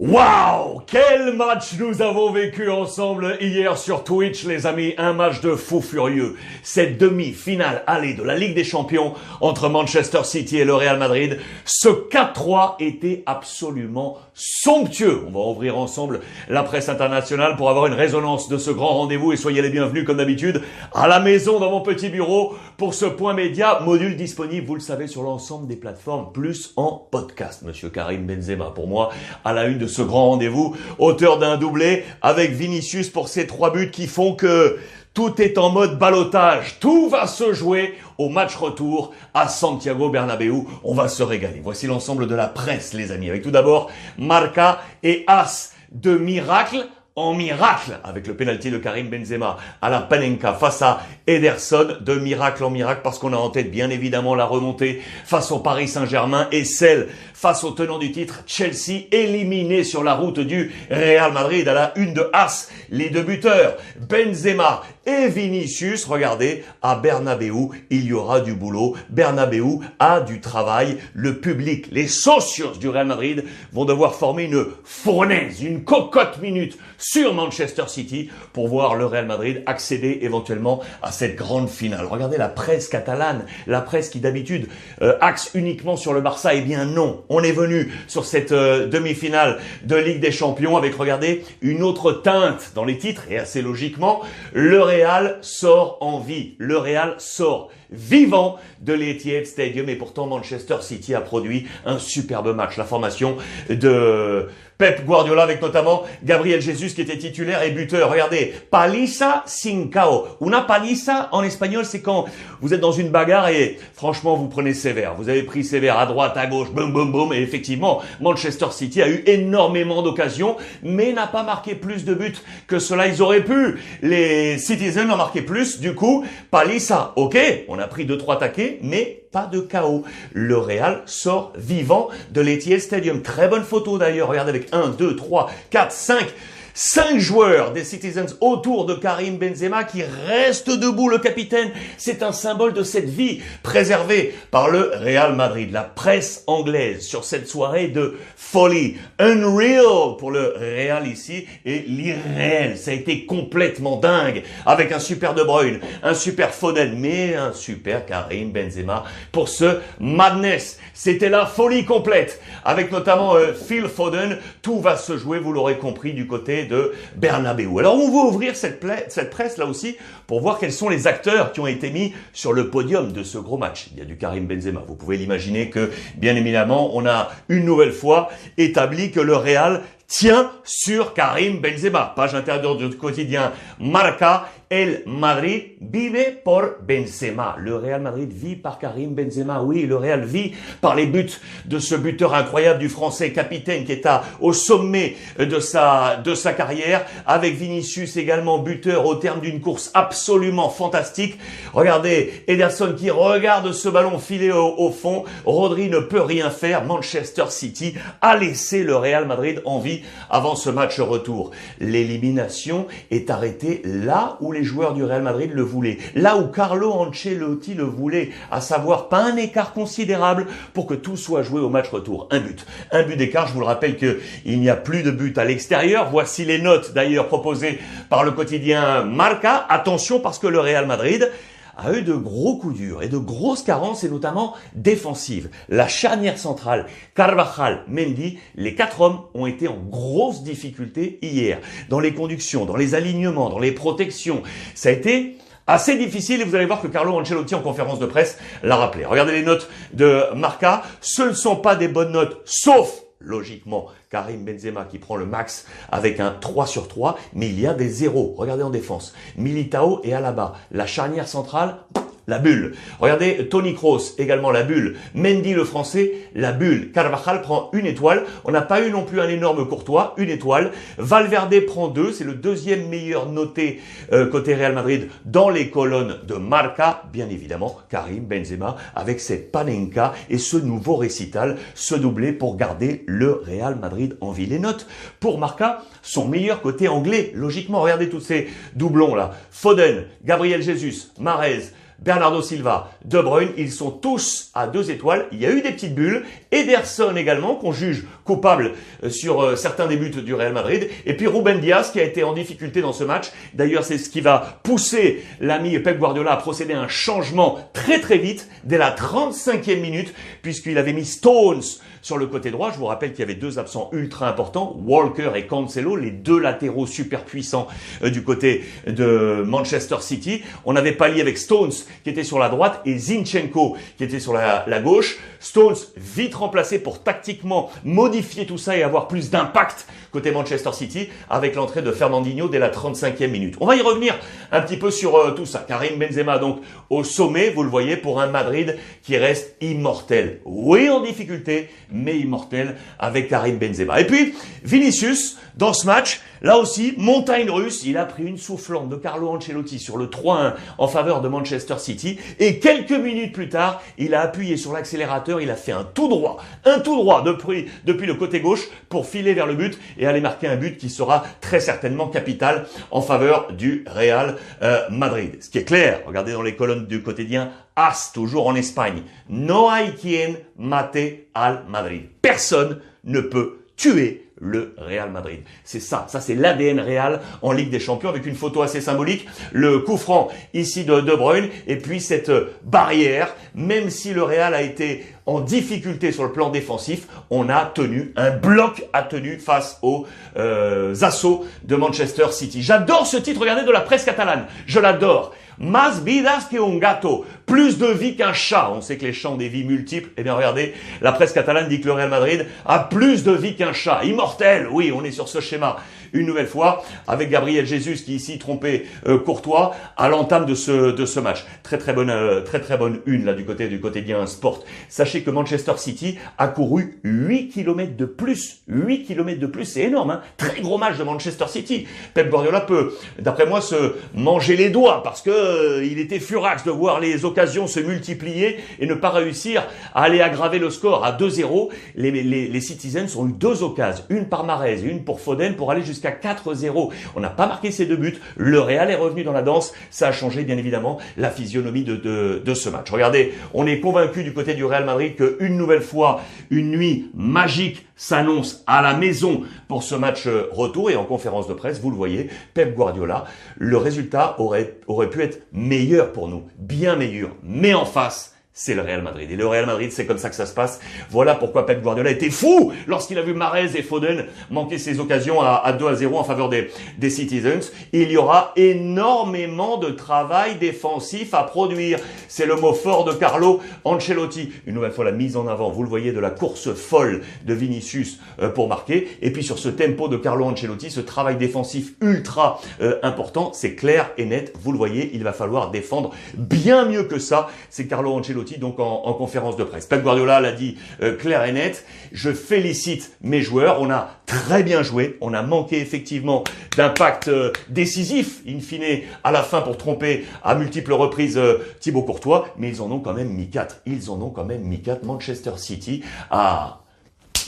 Waouh Quel match nous avons vécu ensemble hier sur Twitch, les amis. Un match de fou furieux. Cette demi-finale allée de la Ligue des Champions entre Manchester City et le Real Madrid. Ce 4-3 était absolument somptueux. On va ouvrir ensemble la presse internationale pour avoir une résonance de ce grand rendez-vous et soyez les bienvenus comme d'habitude à la maison dans mon petit bureau pour ce point média module disponible, vous le savez, sur l'ensemble des plateformes plus en podcast. Monsieur Karim Benzema pour moi à la une de ce grand rendez-vous, auteur d'un doublé avec Vinicius pour ses trois buts qui font que tout est en mode balotage. Tout va se jouer au match retour à Santiago Bernabéu. On va se régaler. Voici l'ensemble de la presse, les amis. Avec tout d'abord Marca et As de miracle en miracle avec le penalty de Karim Benzema à la Panenka face à Ederson de miracle en miracle parce qu'on a en tête bien évidemment la remontée face au Paris Saint-Germain et celle face au tenant du titre Chelsea éliminé sur la route du Real Madrid à la une de As les deux buteurs Benzema et Vinicius. Regardez à Bernabeu il y aura du boulot. Bernabeu a du travail. Le public les socios du Real Madrid vont devoir former une fournaise une cocotte minute sur Manchester City pour voir le Real Madrid accéder éventuellement à cette grande finale. Regardez la presse catalane, la presse qui d'habitude euh, axe uniquement sur le Barça. Eh bien non, on est venu sur cette euh, demi-finale de Ligue des Champions avec, regardez, une autre teinte dans les titres et assez logiquement, le Real sort en vie. Le Real sort vivant de l'Etihad Stadium et pourtant Manchester City a produit un superbe match. La formation de Pep Guardiola avec notamment Gabriel Jesus qui était titulaire et buteur. Regardez, paliza sin cao. Una paliza en espagnol, c'est quand vous êtes dans une bagarre et franchement vous prenez sévère. Vous avez pris sévère à droite, à gauche, boum boum boum et effectivement Manchester City a eu énormément d'occasions mais n'a pas marqué plus de buts que cela. Ils auraient pu. Les Citizens ont marqué plus. Du coup, paliza, ok, on a pris deux trois taquets mais pas de chaos. Le Real sort vivant de l'Etihad Stadium. Très bonne photo d'ailleurs. Regardez avec 1, 2, 3, 4, 5. Cinq joueurs des Citizens autour de Karim Benzema qui reste debout, le capitaine. C'est un symbole de cette vie préservée par le Real Madrid. La presse anglaise sur cette soirée de folie. Unreal pour le Real ici et l'irréel. Ça a été complètement dingue avec un super De Bruyne, un super Foden, mais un super Karim Benzema pour ce madness. C'était la folie complète avec notamment euh, Phil Foden. Tout va se jouer, vous l'aurez compris, du côté de Bernabeu. Alors on va ouvrir cette, cette presse là aussi pour voir quels sont les acteurs qui ont été mis sur le podium de ce gros match. Il y a du Karim Benzema. Vous pouvez l'imaginer que, bien évidemment, on a une nouvelle fois établi que le Real tient sur Karim Benzema. Page intérieure du quotidien Marca, El Madrid vive por Benzema. Le Real Madrid vit par Karim Benzema. Oui, le Real vit par les buts de ce buteur incroyable du français capitaine qui est à, au sommet de sa, de sa carrière avec Vinicius également buteur au terme d'une course absolument fantastique. Regardez Ederson qui regarde ce ballon filer au, au fond. Rodri ne peut rien faire. Manchester City a laissé le Real Madrid en vie avant ce match retour. L'élimination est arrêtée là où les joueurs du Real Madrid le voulaient, là où Carlo Ancelotti le voulait, à savoir pas un écart considérable pour que tout soit joué au match retour. Un but. Un but d'écart, je vous le rappelle que il n'y a plus de but à l'extérieur. Voici les notes d'ailleurs proposées par le quotidien Marca. Attention parce que le Real Madrid a eu de gros coups durs et de grosses carences et notamment défensives. La charnière centrale, Carvajal, Mendy, les quatre hommes ont été en grosse difficulté hier. Dans les conductions, dans les alignements, dans les protections. Ça a été assez difficile et vous allez voir que Carlo Ancelotti en conférence de presse l'a rappelé. Regardez les notes de Marca. Ce ne sont pas des bonnes notes, sauf logiquement Karim Benzema qui prend le max avec un 3 sur 3, mais il y a des zéros. Regardez en défense. Militao et Alaba. La charnière centrale, la bulle. Regardez, Tony Kroos, également la bulle. Mendy, le français, la bulle. Carvajal prend une étoile. On n'a pas eu non plus un énorme Courtois, une étoile. Valverde prend deux. C'est le deuxième meilleur noté euh, côté Real Madrid dans les colonnes de Marca. Bien évidemment, Karim Benzema avec cette Panenka et ce nouveau récital, ce doublé pour garder le Real Madrid en vie. Les notes pour Marca sont meilleures côté anglais. Logiquement, regardez tous ces doublons là. Foden, Gabriel Jesus, Marez, Bernardo Silva, De Bruyne, ils sont tous à deux étoiles. Il y a eu des petites bulles. Ederson également, qu'on juge coupable euh, sur euh, certains des buts du Real Madrid. Et puis Ruben Diaz, qui a été en difficulté dans ce match. D'ailleurs, c'est ce qui va pousser l'ami Pep Guardiola à procéder à un changement très très vite, dès la 35e minute, puisqu'il avait mis Stones sur le côté droit. Je vous rappelle qu'il y avait deux absents ultra importants, Walker et Cancelo, les deux latéraux super puissants euh, du côté de Manchester City. On avait pallié avec Stones qui était sur la droite et Zinchenko qui était sur la, la gauche. Stones vite remplacé pour tactiquement modifier tout ça et avoir plus d'impact côté Manchester City avec l'entrée de Fernandinho dès la 35e minute. On va y revenir un petit peu sur euh, tout ça. Karim Benzema donc au sommet, vous le voyez, pour un Madrid qui reste immortel. Oui en difficulté, mais immortel avec Karim Benzema. Et puis Vinicius dans ce match, là aussi, montagne russe, il a pris une soufflante de Carlo Ancelotti sur le 3-1 en faveur de Manchester City et quelques minutes plus tard, il a appuyé sur l'accélérateur, il a fait un tout droit, un tout droit depuis, depuis le côté gauche pour filer vers le but et aller marquer un but qui sera très certainement capital en faveur du Real euh, Madrid. Ce qui est clair, regardez dans les colonnes du quotidien, AS, toujours en Espagne. No hay quien mate al Madrid. Personne ne peut tuer le Real Madrid. C'est ça, ça c'est l'ADN Real en Ligue des Champions avec une photo assez symbolique, le coup franc ici de De Bruyne et puis cette barrière, même si le Real a été en difficulté sur le plan défensif, on a tenu, un bloc a tenu face aux euh, assauts de Manchester City. J'adore ce titre, regardez de la presse catalane, je l'adore. Mas vidas que un gato. Plus de vie qu'un chat. On sait que les chats ont des vies multiples. Eh bien, regardez, la presse catalane dit que le Real Madrid a plus de vie qu'un chat. Immortel. Oui, on est sur ce schéma. Une nouvelle fois, avec Gabriel Jesus qui ici trompait euh, Courtois à l'entame de ce, de ce match. Très très bonne, euh, très très bonne une là du côté du bien sport. Sachez que Manchester City a couru 8 km de plus. 8 km de plus, c'est énorme. Hein très gros match de Manchester City. Pep Guardiola peut, d'après moi, se manger les doigts parce que euh, il était furax de voir les occasions se multiplier et ne pas réussir à aller aggraver le score à 2-0. Les, les, les Citizens ont eu deux occasions, une par Marez et une pour Foden pour aller jusqu'à 4-0. On n'a pas marqué ces deux buts. Le Real est revenu dans la danse. Ça a changé, bien évidemment, la physionomie de, de, de ce match. Regardez, on est convaincu du côté du Real Madrid qu'une nouvelle fois, une nuit magique s'annonce à la maison pour ce match retour et en conférence de presse, vous le voyez, Pep Guardiola, le résultat aurait, aurait pu être meilleur pour nous, bien meilleur, mais en face, c'est le Real Madrid. Et le Real Madrid, c'est comme ça que ça se passe. Voilà pourquoi Pep Guardiola était fou lorsqu'il a vu Marez et Foden manquer ses occasions à, 2 à 0 en faveur des, des Citizens. Il y aura énormément de travail défensif à produire. C'est le mot fort de Carlo Ancelotti. Une nouvelle fois la mise en avant, vous le voyez, de la course folle de Vinicius euh, pour marquer. Et puis sur ce tempo de Carlo Ancelotti, ce travail défensif ultra euh, important, c'est clair et net. Vous le voyez, il va falloir défendre bien mieux que ça. C'est Carlo Ancelotti donc en, conférence de presse. Pep Guardiola l'a dit euh, clair et net. Je félicite mes joueurs. On a très bien joué. On a manqué effectivement d'impact euh, décisif, in fine, à la fin pour tromper à multiples reprises euh, Thibaut Courtois. Mais ils en ont quand même mis quatre. Ils en ont quand même mis quatre. Manchester City a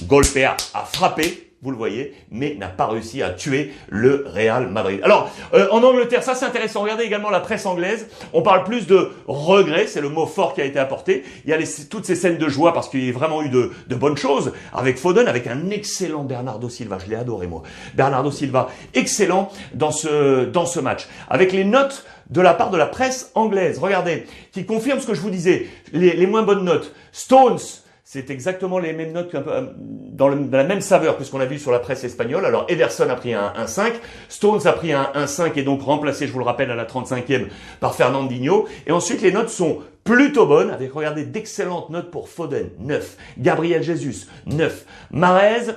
golpé, a frappé vous le voyez, mais n'a pas réussi à tuer le Real Madrid. Alors, euh, en Angleterre, ça c'est intéressant. Regardez également la presse anglaise. On parle plus de regret, c'est le mot fort qui a été apporté. Il y a toutes ces scènes de joie parce qu'il y a vraiment eu de, de, bonnes choses avec Foden, avec un excellent Bernardo Silva. Je l'ai adoré moi. Bernardo Silva, excellent dans ce dans ce match. Avec les notes de la part de la presse anglaise, regardez, qui confirme ce que je vous disais. Les, les moins bonnes notes. Stones c'est exactement les mêmes notes, euh, dans, la même saveur que ce qu'on a vu sur la presse espagnole. Alors Ederson a pris un 1-5, Stones a pris un 1-5 et donc remplacé, je vous le rappelle, à la 35e par Fernandinho. Et ensuite, les notes sont plutôt bonnes, avec, regardez, d'excellentes notes pour Foden, 9. Gabriel Jesus, 9. Marez,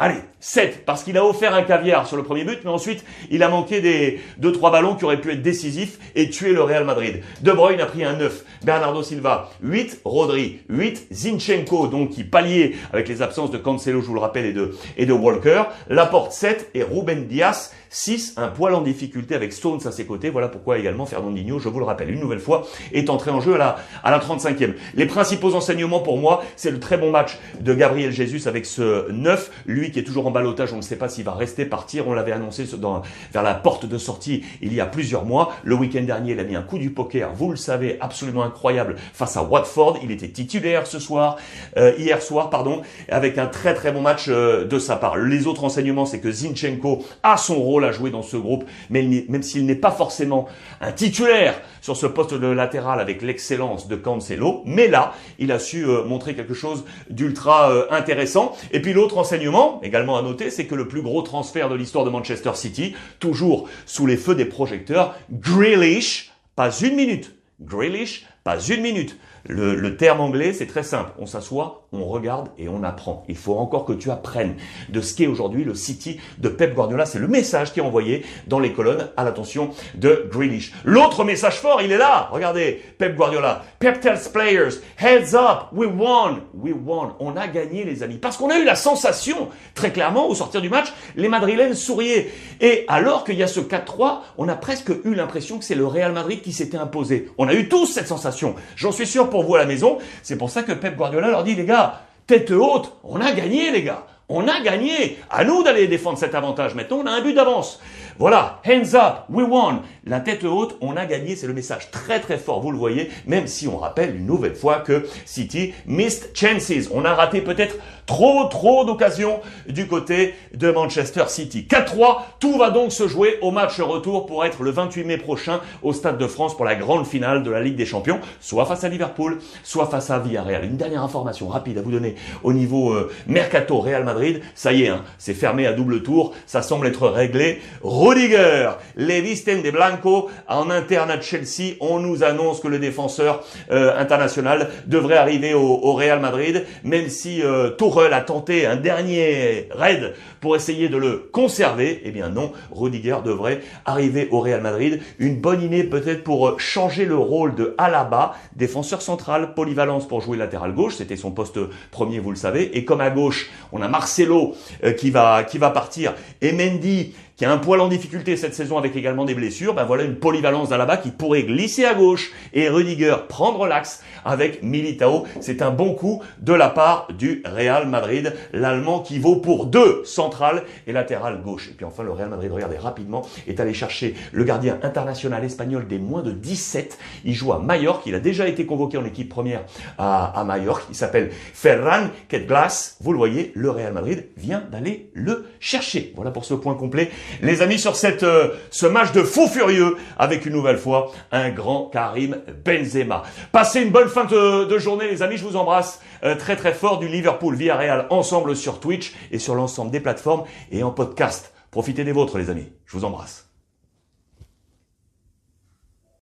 Allez, 7, parce qu'il a offert un caviar sur le premier but, mais ensuite, il a manqué des 2-3 ballons qui auraient pu être décisifs et tuer le Real Madrid. De Bruyne a pris un 9, Bernardo Silva, 8, Rodri, 8, Zinchenko, donc qui palliait avec les absences de Cancelo, je vous le rappelle, et de, et de Walker, Laporte 7 et Ruben Diaz 6, un poil en difficulté avec Stones à ses côtés. Voilà pourquoi également Fernandinho, je vous le rappelle, une nouvelle fois, est entré en jeu à la, à la 35e. Les principaux enseignements pour moi, c'est le très bon match de Gabriel Jesus avec ce 9, lui qui est toujours en balotage, on ne sait pas s'il va rester, partir. On l'avait annoncé dans, vers la porte de sortie il y a plusieurs mois. Le week-end dernier, il a mis un coup du poker, vous le savez, absolument incroyable face à Watford. Il était titulaire ce soir, euh, hier soir, pardon, avec un très très bon match euh, de sa part. Les autres enseignements, c'est que Zinchenko a son rôle à jouer dans ce groupe, même s'il n'est pas forcément un titulaire sur ce poste de latéral avec l'excellence de Cancelo, mais là, il a su euh, montrer quelque chose d'ultra intéressant. Et puis l'autre enseignement, également à noter, c'est que le plus gros transfert de l'histoire de Manchester City, toujours sous les feux des projecteurs, Grealish, pas une minute. Grealish, pas une minute. Le, terme anglais, c'est très simple. On s'assoit, on regarde et on apprend. Il faut encore que tu apprennes de ce qu'est aujourd'hui le City de Pep Guardiola. C'est le message qui est envoyé dans les colonnes à l'attention de Grealish. L'autre message fort, il est là. Regardez, Pep Guardiola. Pep tells players, heads up, we won, we won. On a gagné, les amis. Parce qu'on a eu la sensation, très clairement, au sortir du match, les Madrilènes souriaient. Et alors qu'il y a ce 4-3, on a presque eu l'impression que c'est le Real Madrid qui s'était imposé. On a eu tous cette sensation. J'en suis sûr pour vous à la maison. C'est pour ça que Pep Guardiola leur dit, les gars, tête haute, on a gagné, les gars. On a gagné. À nous d'aller défendre cet avantage. Maintenant, on a un but d'avance. Voilà, hands up, we won. La tête haute, on a gagné, c'est le message très très fort, vous le voyez, même si on rappelle une nouvelle fois que City missed chances. On a raté peut-être trop trop d'occasions du côté de Manchester City. 4-3, tout va donc se jouer au match retour pour être le 28 mai prochain au Stade de France pour la grande finale de la Ligue des Champions, soit face à Liverpool, soit face à Villarreal. Une dernière information rapide à vous donner au niveau euh, Mercato Real Madrid, ça y est, hein, c'est fermé à double tour, ça semble être réglé. Rudiger, les Visten de Blanco en interne à Chelsea. On nous annonce que le défenseur euh, international devrait arriver au, Real Madrid, même si euh, A tenté un dernier raid pour essayer de le conserver. Eh bien non, Rudiger devrait arriver au Real Madrid. Une bonne idée peut-être pour changer le rôle de Alaba, défenseur central, polyvalence pour jouer latéral gauche. C'était son poste premier, vous le savez. Et comme à gauche, on a Marcelo euh, qui va qui va partir et Mendy qui a un poil en difficulté cette saison avec également des blessures, ben voilà une polyvalence d'Alaba qui pourrait glisser à gauche et Rudiger prendre l'axe avec Militao. C'est un bon coup de la part du Real Madrid, l'Allemand qui vaut pour deux centrales et latéral gauche. Et puis enfin le Real Madrid, regardez rapidement, est allé chercher le gardien international espagnol des moins de 17. Il joue à Mallorca, il a déjà été convoqué en équipe première à, à Mallorca. Il s'appelle Ferran Ketglas. Vous le voyez, le Real Madrid vient d'aller le chercher. Voilà pour ce point complet les amis, sur cette, euh, ce match de fou furieux, avec une nouvelle fois un grand Karim Benzema. Passez une bonne fin de, journée, les amis. Je vous embrasse euh, très très fort du Liverpool via Real ensemble sur Twitch et sur l'ensemble des plateformes et en podcast. Profitez des vôtres, les amis. Je vous embrasse.